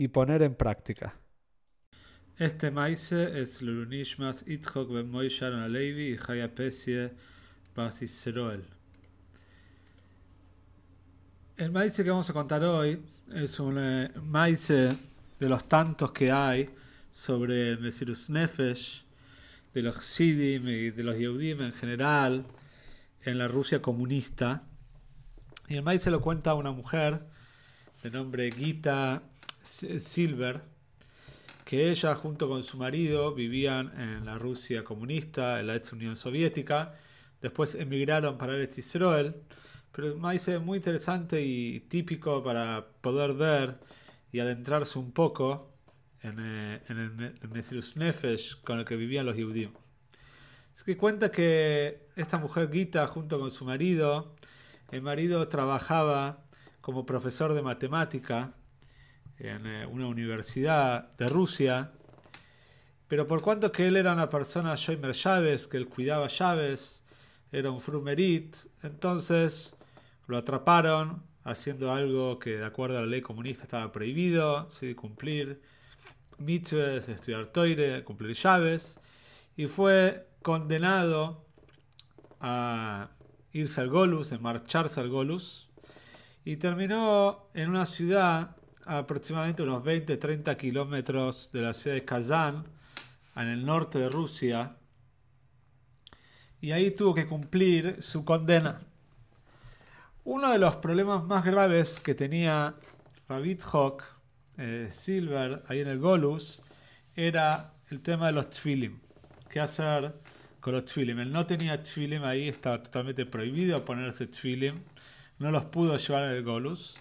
y poner en práctica. Este maíce es Lulunishmas Itzhok ben Moishe Alevi y Jaya Pesie Basisroel. El maíz que vamos a contar hoy es un eh, maíz de los tantos que hay sobre Mesirus Nefesh, de los Sidim y de los Yehudim en general, en la Rusia comunista. Y el maíz lo cuenta una mujer de nombre Gita Silver, que ella junto con su marido vivían en la Rusia comunista, en la ex Unión Soviética, después emigraron para el Israel, pero maíz muy interesante y típico para poder ver y adentrarse un poco en, eh, el Mesirus Nefesh con el que vivían los Yehudim. Es que cuenta que esta mujer Gita, junto con su marido, el marido trabajaba como profesor de matemática en eh, una universidad de Rusia, pero por cuanto que él era una persona Shoimer llaves, que él cuidaba llaves, era un frumerit, entonces lo atraparon haciendo algo que de acuerdo a la ley comunista estaba prohibido, ¿sí? cumplir mitzvahs, estudiar toire, cumplir llaves, y fue condenado a irse al Golus, a marcharse al Golus, y terminó en una ciudad aproximadamente unos 20-30 kilómetros de la ciudad de Kazán, en el norte de Rusia, y ahí tuvo que cumplir su condena. Uno de los problemas más graves que tenía Ravitzhok eh, Silver ahí en el Golus era el tema de los tfilim. ¿Qué hacer con los tfilim? Él no tenía tfilim ahí, estaba totalmente prohibido ponerse tfilim. No los pudo llevar en el Golus.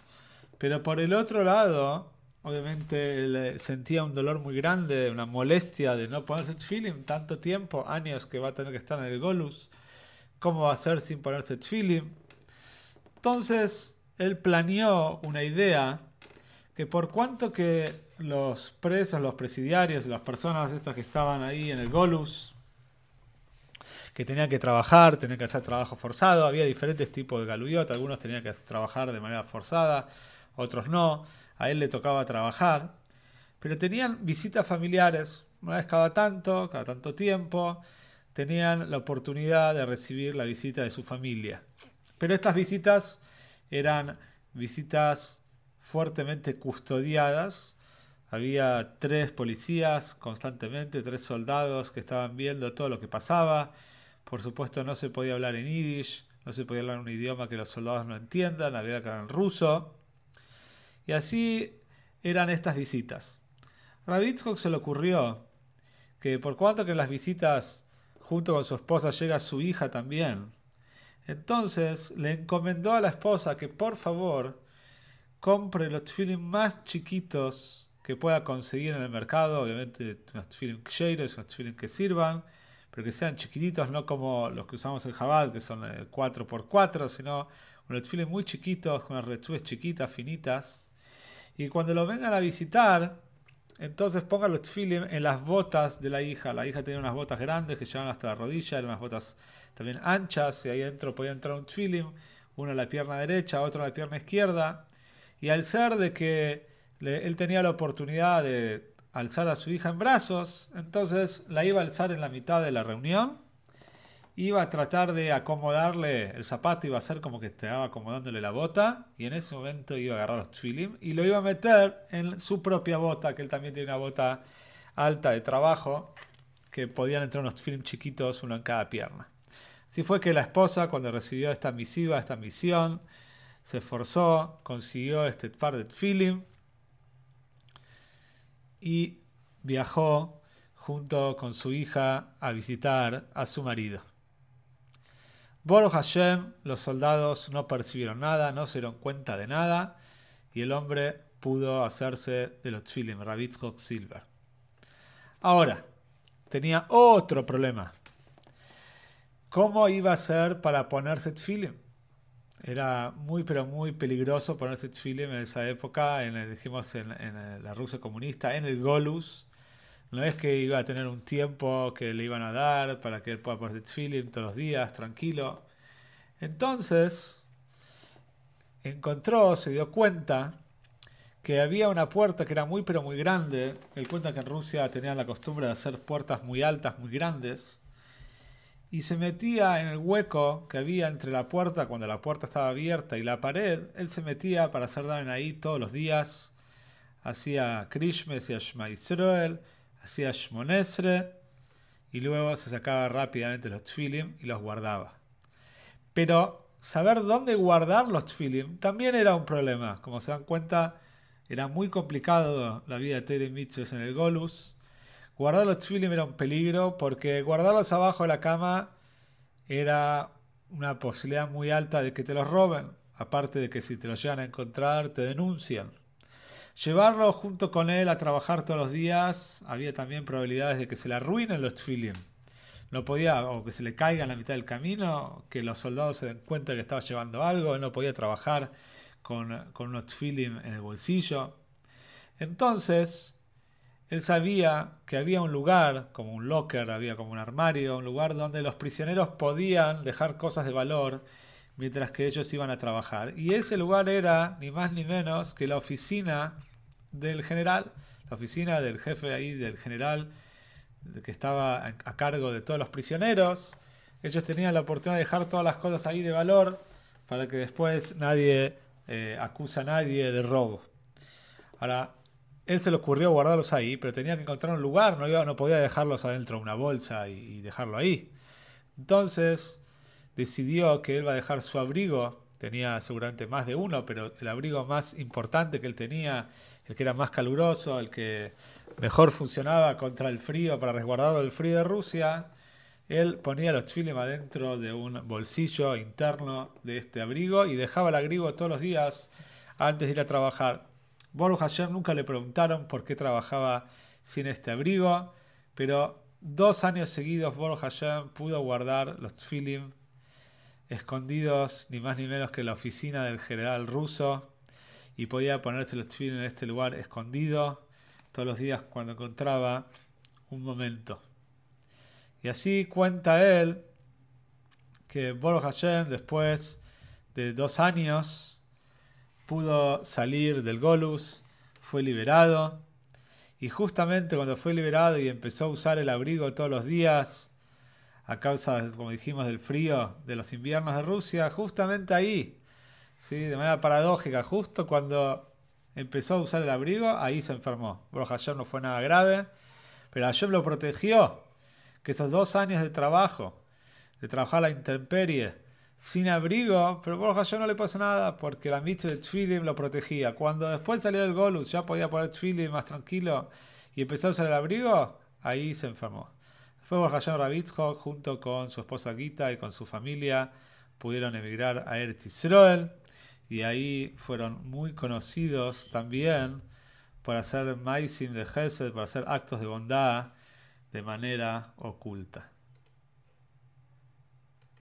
Pero por el otro lado, obviamente él sentía un dolor muy grande, una molestia de no ponerse tfilim tanto tiempo, años que va a tener que estar en el Golus. ¿Cómo va a ser sin ponerse tfilim? Entonces, él planeó una idea que por cuanto que los presos, los presidiarios, las personas estas que estaban ahí en el Golus, que tenían que trabajar, tenían que hacer trabajo forzado, había diferentes tipos de galuyot, algunos tenían que trabajar de manera forzada, otros no, a él le tocaba trabajar, pero tenían visitas familiares, una vez cada tanto, cada tanto tiempo, tenían la oportunidad de recibir la visita de su familia. Pero estas visitas eran visitas fuertemente custodiadas, había tres policías constantemente, tres soldados que estaban viendo todo lo que pasaba. Por supuesto no se podía hablar en yiddish, no se podía hablar un idioma que los soldados no entiendan, había que hablar en ruso. Y así eran estas visitas. Ravitzkok se le ocurrió que por cuanto que en las visitas junto con su esposa llega su hija también, entonces le encomendó a la esposa que por favor compre los tefilin más chiquitos que pueda conseguir en el mercado, obviamente unos tefilin kseiros, unos tefilin que sirvan, pero que sean chiquititos, no como los que usamos en Jabal, que son 4x4, sino unos tefilin muy chiquitos, unas rechubes chiquitas, finitas, y cuando lo vengan a visitar, entonces pongan los tfilim en las botas de la hija. La hija tenía unas botas grandes que llegaban hasta la rodilla, eran unas botas también anchas, y ahí dentro podía entrar un tfilim, uno en la pierna derecha, otro en la pierna izquierda. Y al ser de que él tenía la oportunidad de alzar a su hija en brazos, entonces la iba a alzar en la mitad de la reunión iba a tratar de acomodarle el zapato, iba a hacer como que estaba acomodándole la bota, y en ese momento iba a agarrar los tfilim y lo iba a meter en su propia bota, que él también tiene una bota alta de trabajo, que podían entrar unos tfilim chiquitos, uno en cada pierna. Así fue que la esposa, cuando recibió esta misiva, esta misión, se esforzó, consiguió este par de tfilim y viajó junto con su hija a visitar a su marido. Boro Hashem, los soldados no percibieron nada, no se dieron cuenta de nada, y el hombre pudo hacerse de los tfilim, Ravitzhok Silver. Ahora, tenía otro problema. ¿Cómo iba a ser para ponerse tfilim? Era muy, pero muy peligroso ponerse tfilim en esa época, en, dijimos en la Rusia comunista, en el Golus. No es que iba a tener un tiempo que le iban a dar para que él pueda ponerse tfilim todos los días, tranquilo. Entonces, encontró, se dio cuenta que había una puerta que era muy pero muy grande. Él cuenta que en Rusia tenían la costumbre de hacer puertas muy altas, muy grandes. Y se metía en el hueco que había entre la puerta cuando la puerta estaba abierta y la pared. Él se metía para hacer daven ahí todos los días. Hacía Krishme, hacía Shema Israel, hacía Shmonesre. Y luego se sacaba rápidamente los tfilim y los guardaba. Pero saber dónde guardar los tfilim también era un problema. Como se dan cuenta, era muy complicado la vida de Tere Mitchell en el Golus. Guardar los tfilim era un peligro porque guardarlos abajo de la cama era una posibilidad muy alta de que te los roben. Aparte de que si te los llegan a encontrar, te denuncian. Llevarlo junto con él a trabajar todos los días, había también probabilidades de que se le arruinen los tfilim. No podía, o que se le caiga en la mitad del camino, que los soldados se den cuenta que estaba llevando algo, él no podía trabajar con, con unos en el bolsillo. Entonces, él sabía que había un lugar, como un locker, había como un armario, un lugar donde los prisioneros podían dejar cosas de valor mientras que ellos iban a trabajar. Y ese lugar era ni más ni menos que la oficina del general, la oficina del jefe ahí, del general que estaba a cargo de todos los prisioneros. Ellos tenían la oportunidad de dejar todas las cosas ahí de valor para que después nadie eh, acusa a nadie de robo. Ahora, él se le ocurrió guardarlos ahí, pero tenía que encontrar un lugar, no, iba, no podía dejarlos adentro de una bolsa y, dejarlo ahí. Entonces decidió que él va a dejar su abrigo, tenía seguramente más de uno, pero el abrigo más importante que él tenía, el que era más caluroso, el que mejor funcionaba contra el frío, para resguardarlo del frío de Rusia, él ponía los tfilim adentro de un bolsillo interno de este abrigo y dejaba el abrigo todos los días antes de ir a trabajar. Boruch Hashem nunca le preguntaron por qué trabajaba sin este abrigo, pero dos años seguidos Boruch Hashem pudo guardar los tfilim escondidos ni más ni menos que la oficina del general ruso y podía ponerse los tfilim en este lugar escondido todos los días cuando encontraba un momento. Y así cuenta él que Boruch Hashem, después de dos años, pudo salir del Golus, fue liberado. Y justamente cuando fue liberado y empezó a usar el abrigo todos los días, a causa, como dijimos, del frío de los inviernos de Rusia, justamente ahí, ¿sí? de manera paradójica, justo cuando empezó a usar el abrigo, ahí se enfermó. Hashem no fue nada grave, pero Hashem lo protegió que esos dos años de trabajo, de trabajar la intemperie, sin abrigo, pero yo no le pasó nada porque la mitzvah de Tfilim lo protegía. Cuando después salió del Golus, ya podía poner Tfilim más tranquilo y empezó a usar el abrigo, ahí se enfermó. Después Borjayón Rabitzko, junto con su esposa Gita y con su familia, pudieron emigrar a Eretz y ahí fueron muy conocidos también por hacer maisim de Gesed, por hacer actos de bondad de manera oculta.